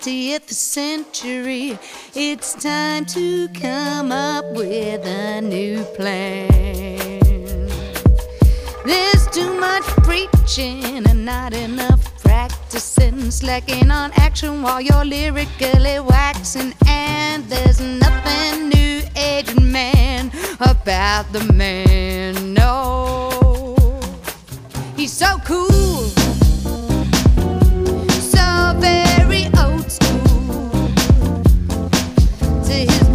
20th century. It's time to come up with a new plan. There's too much preaching and not enough practicing. Slacking on action while you're lyrically waxing. And there's nothing new age man about the man. No, he's so cool. to his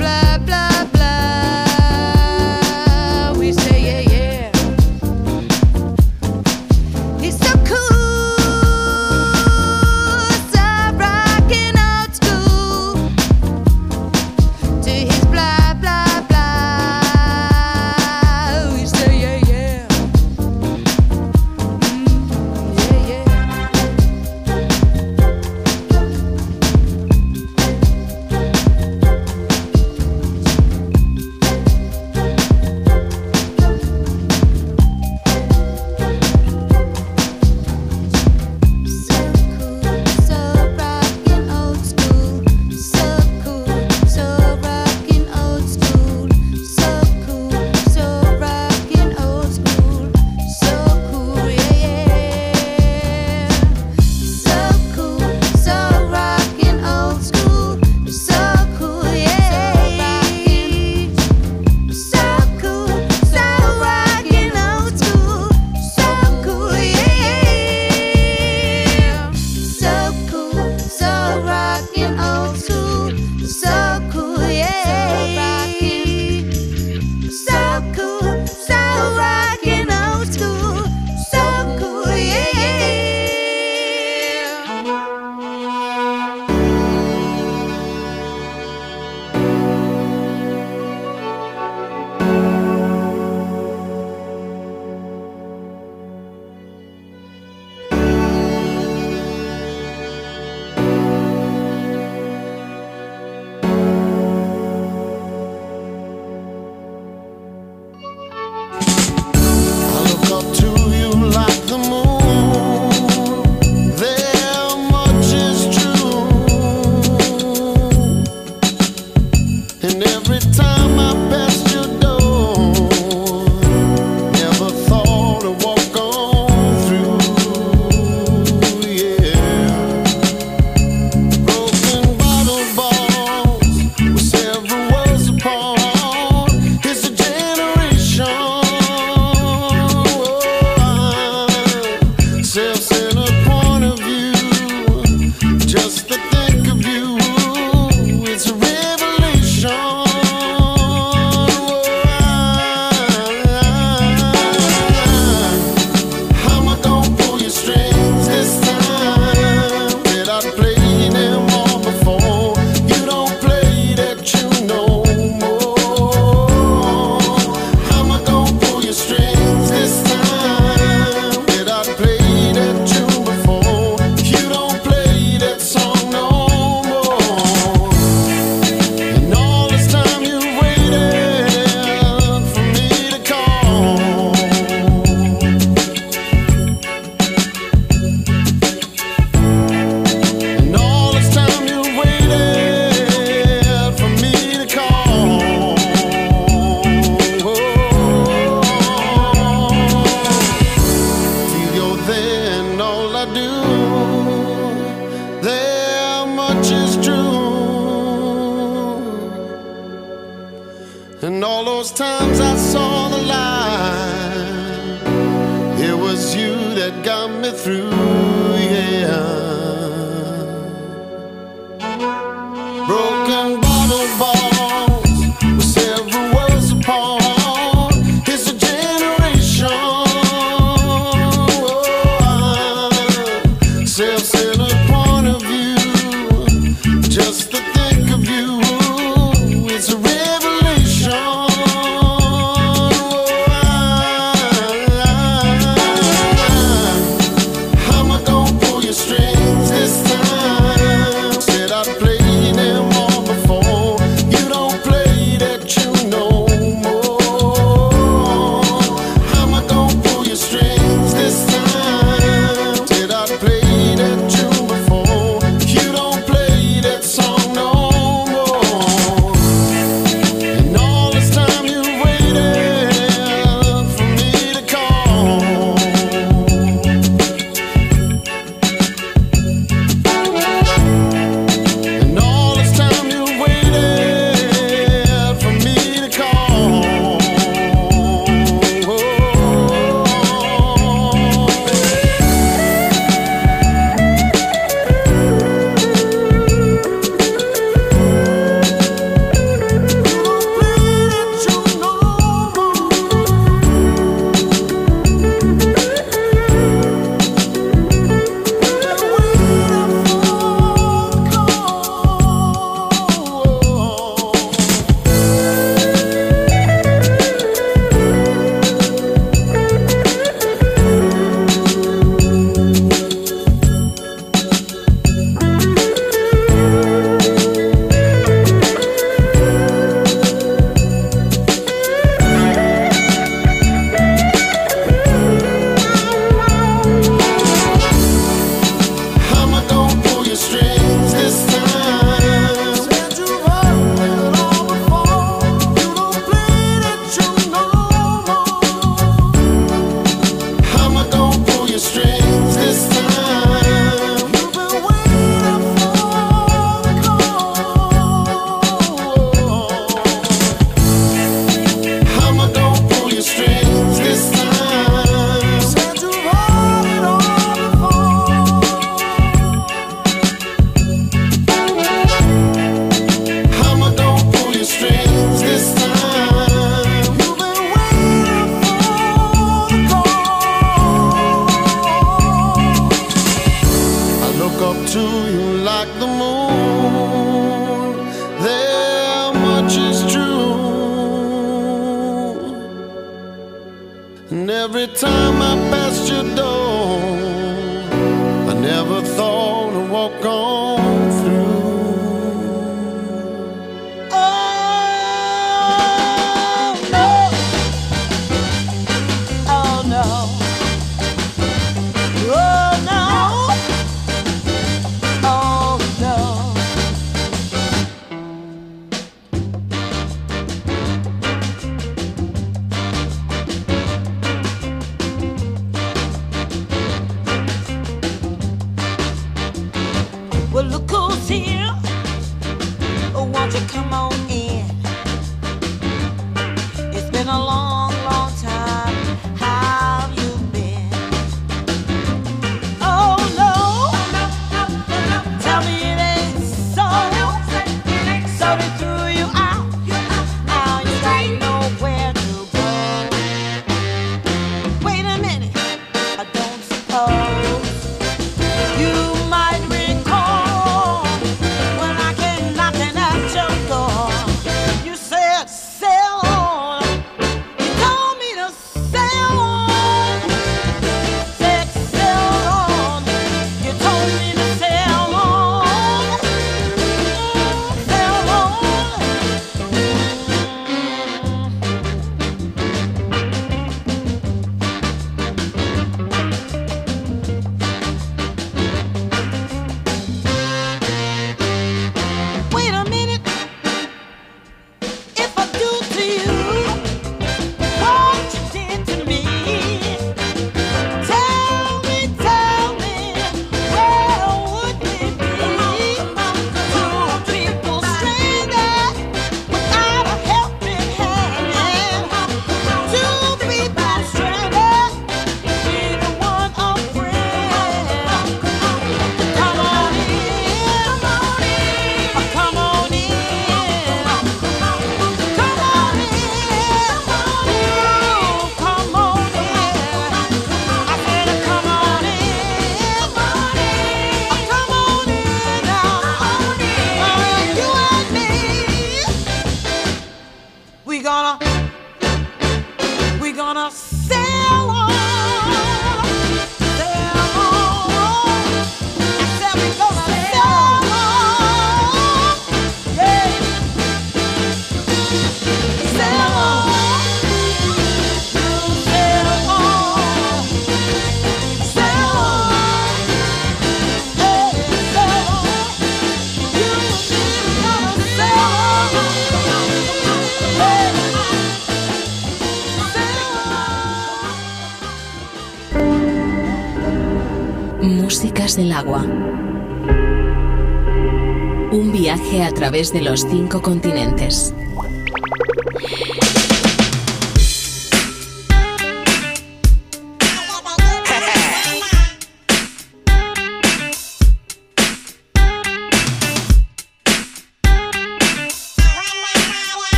Un viaje a través de los cinco continentes.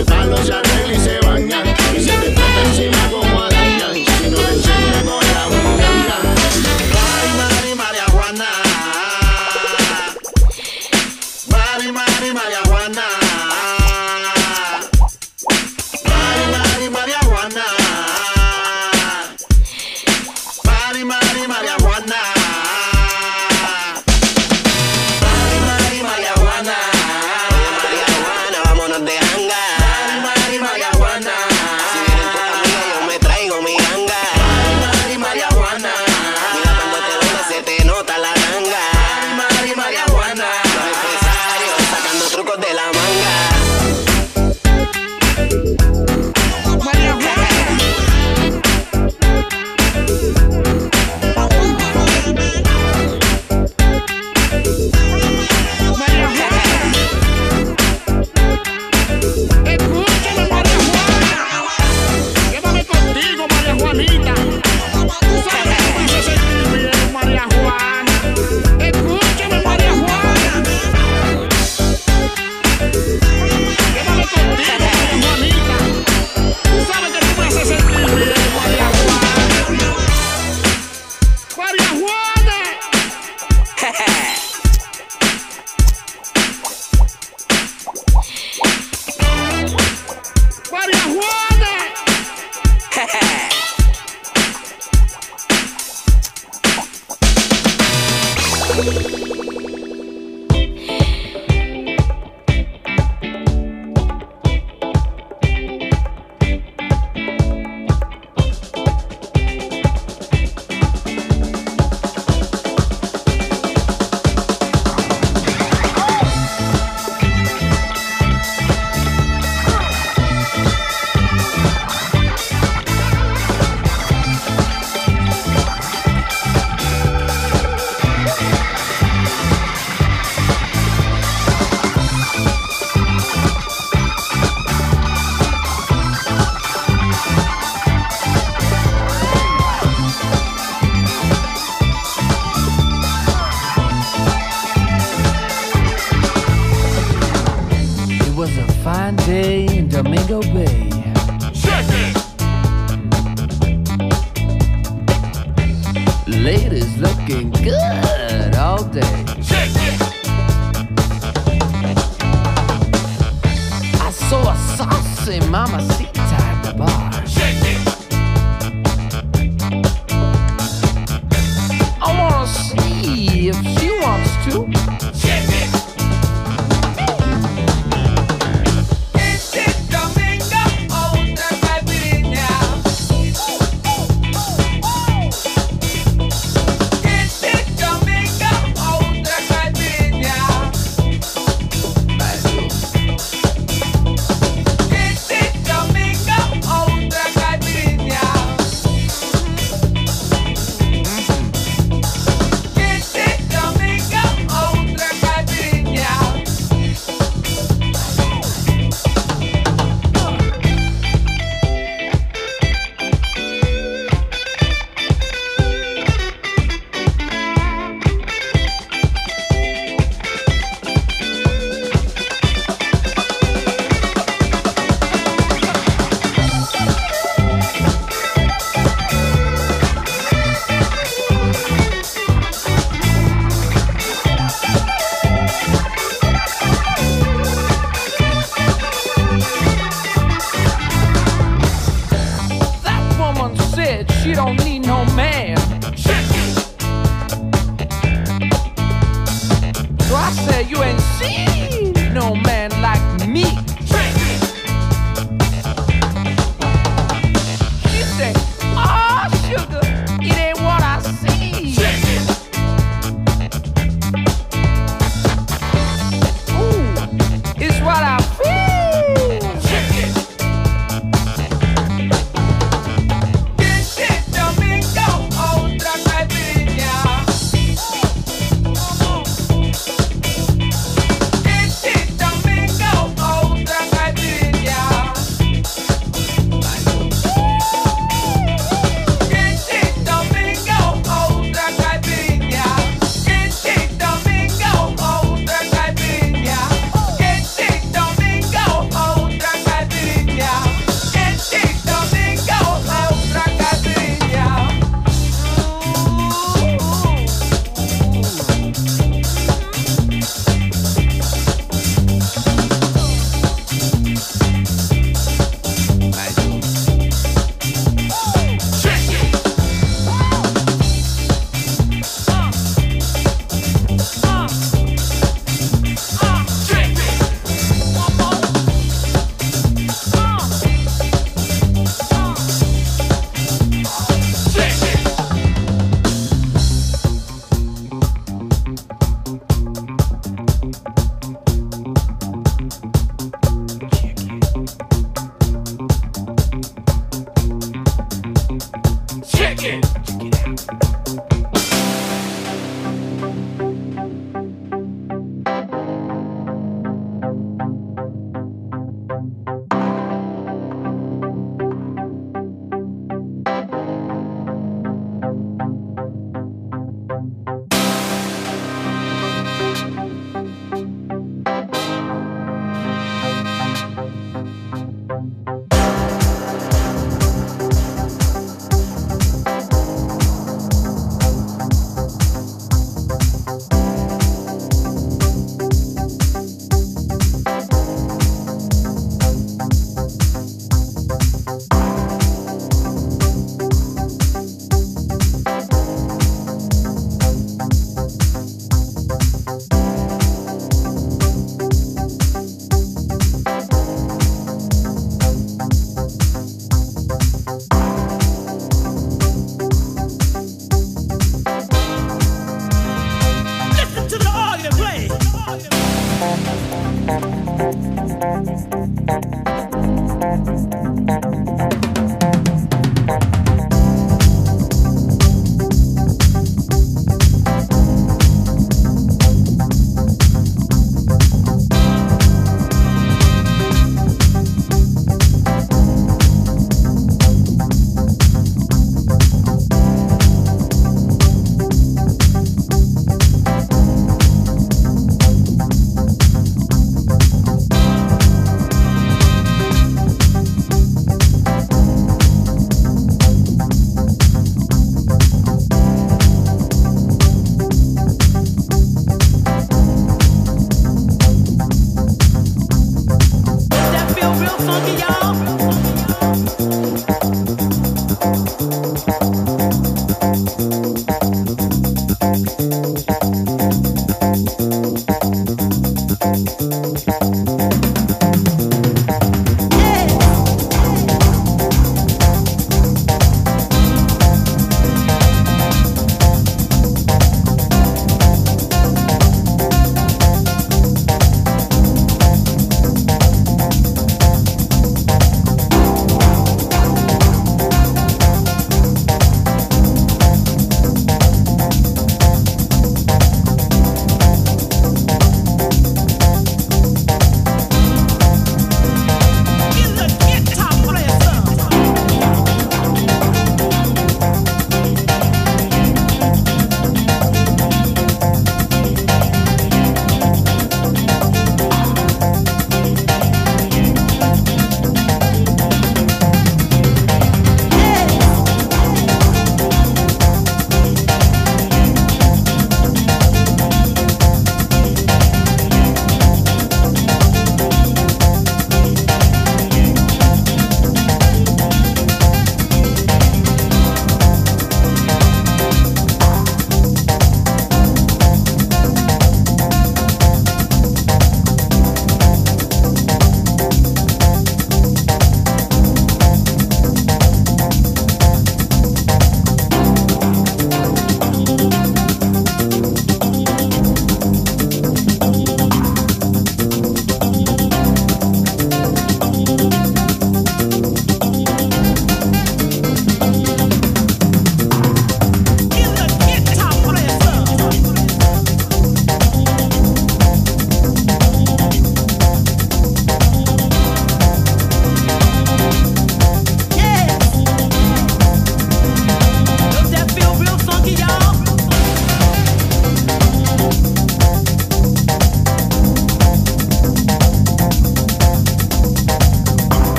de palos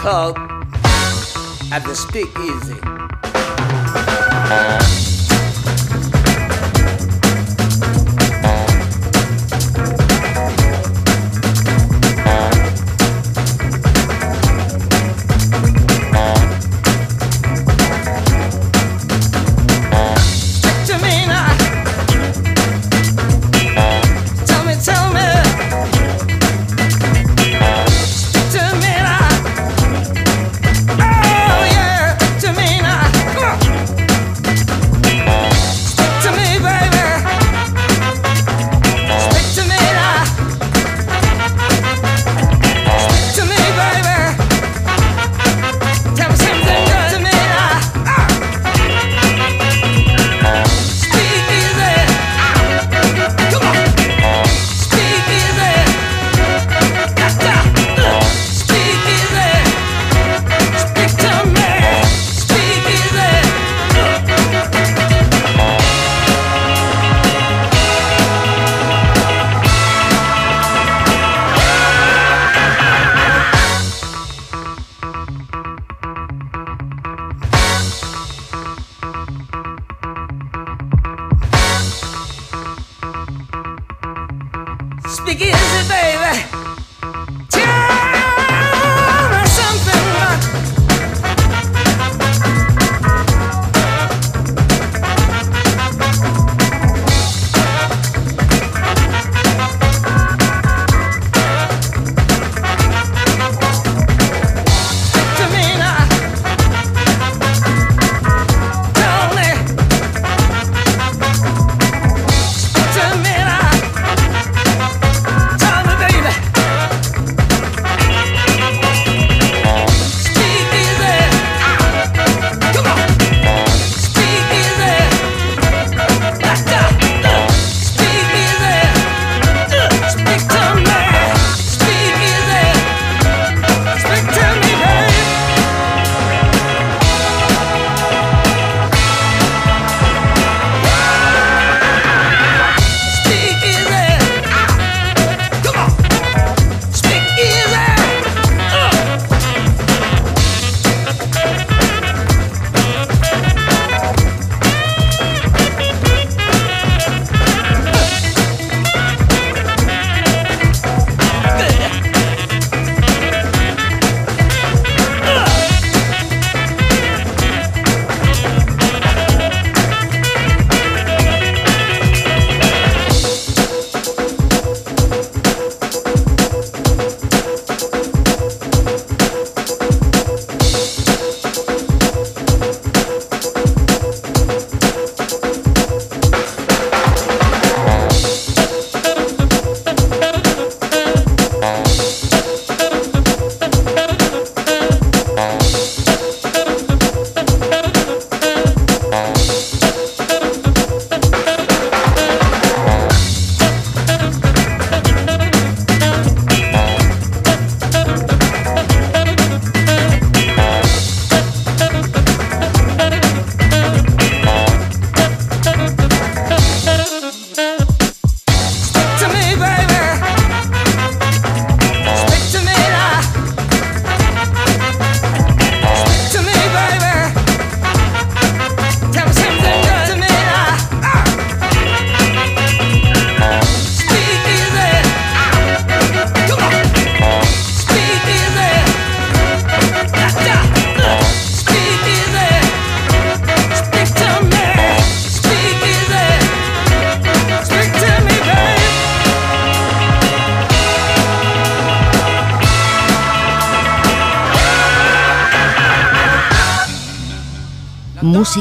Club at the Speakeasy.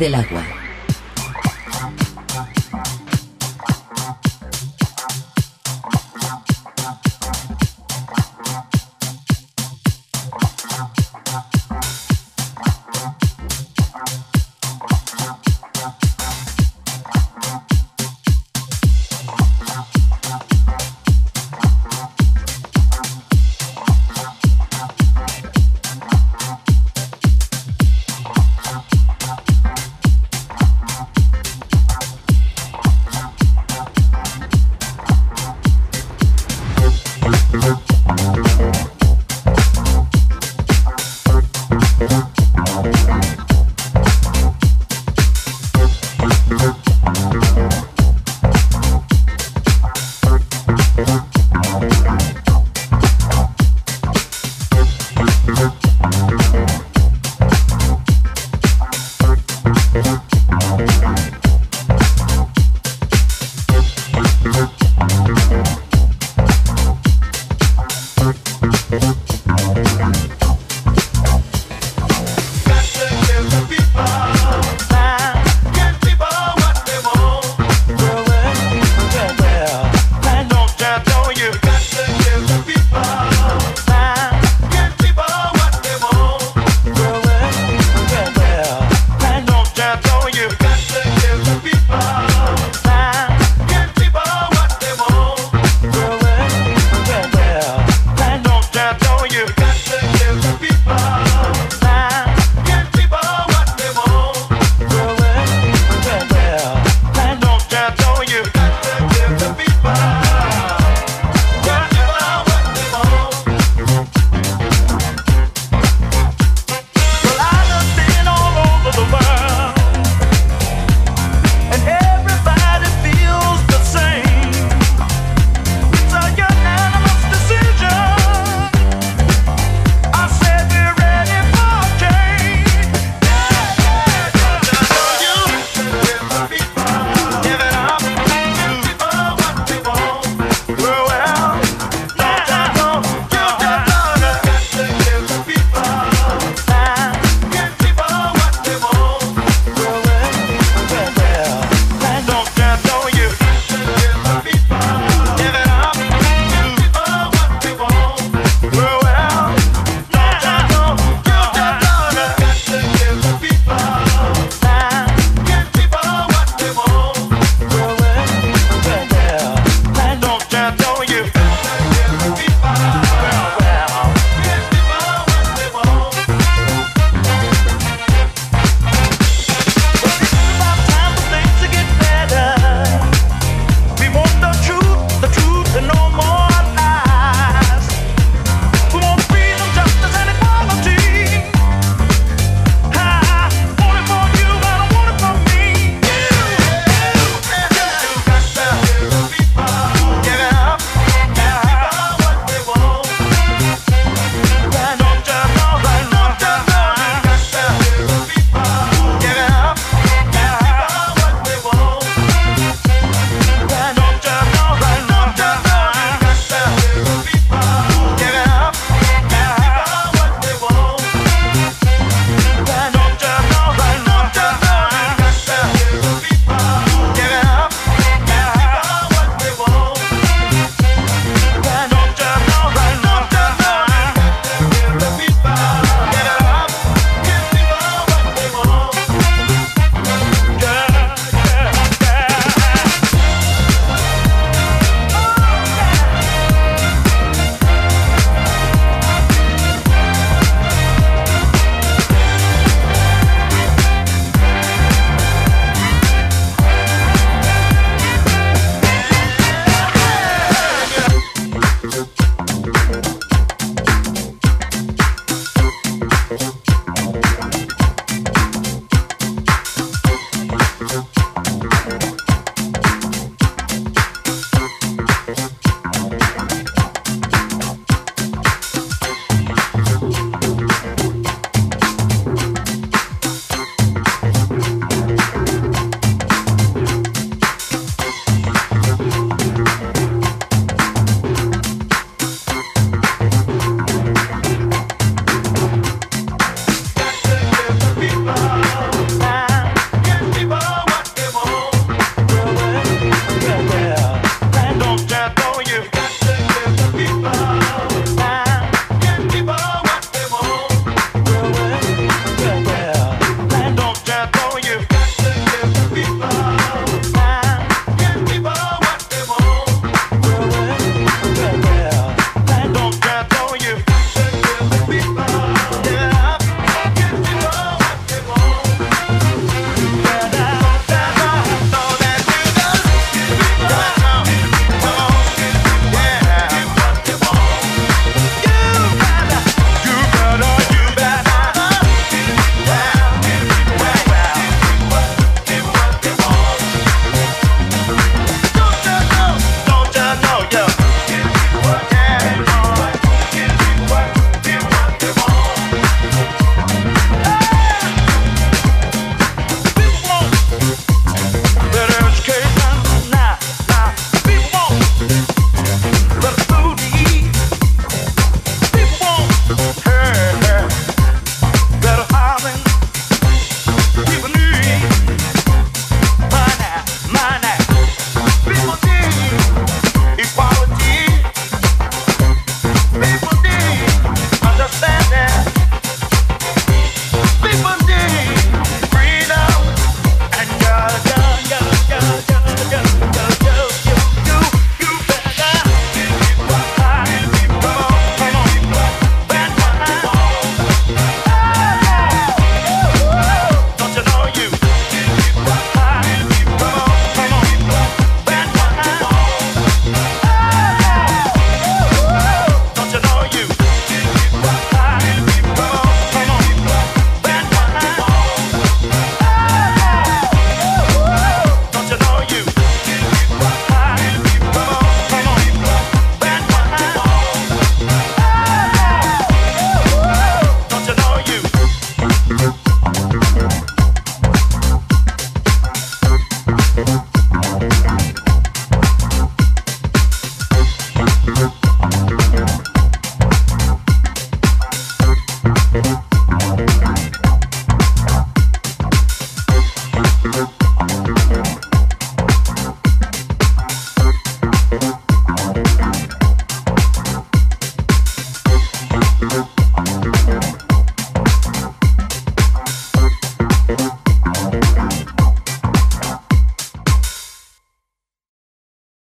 Del agua.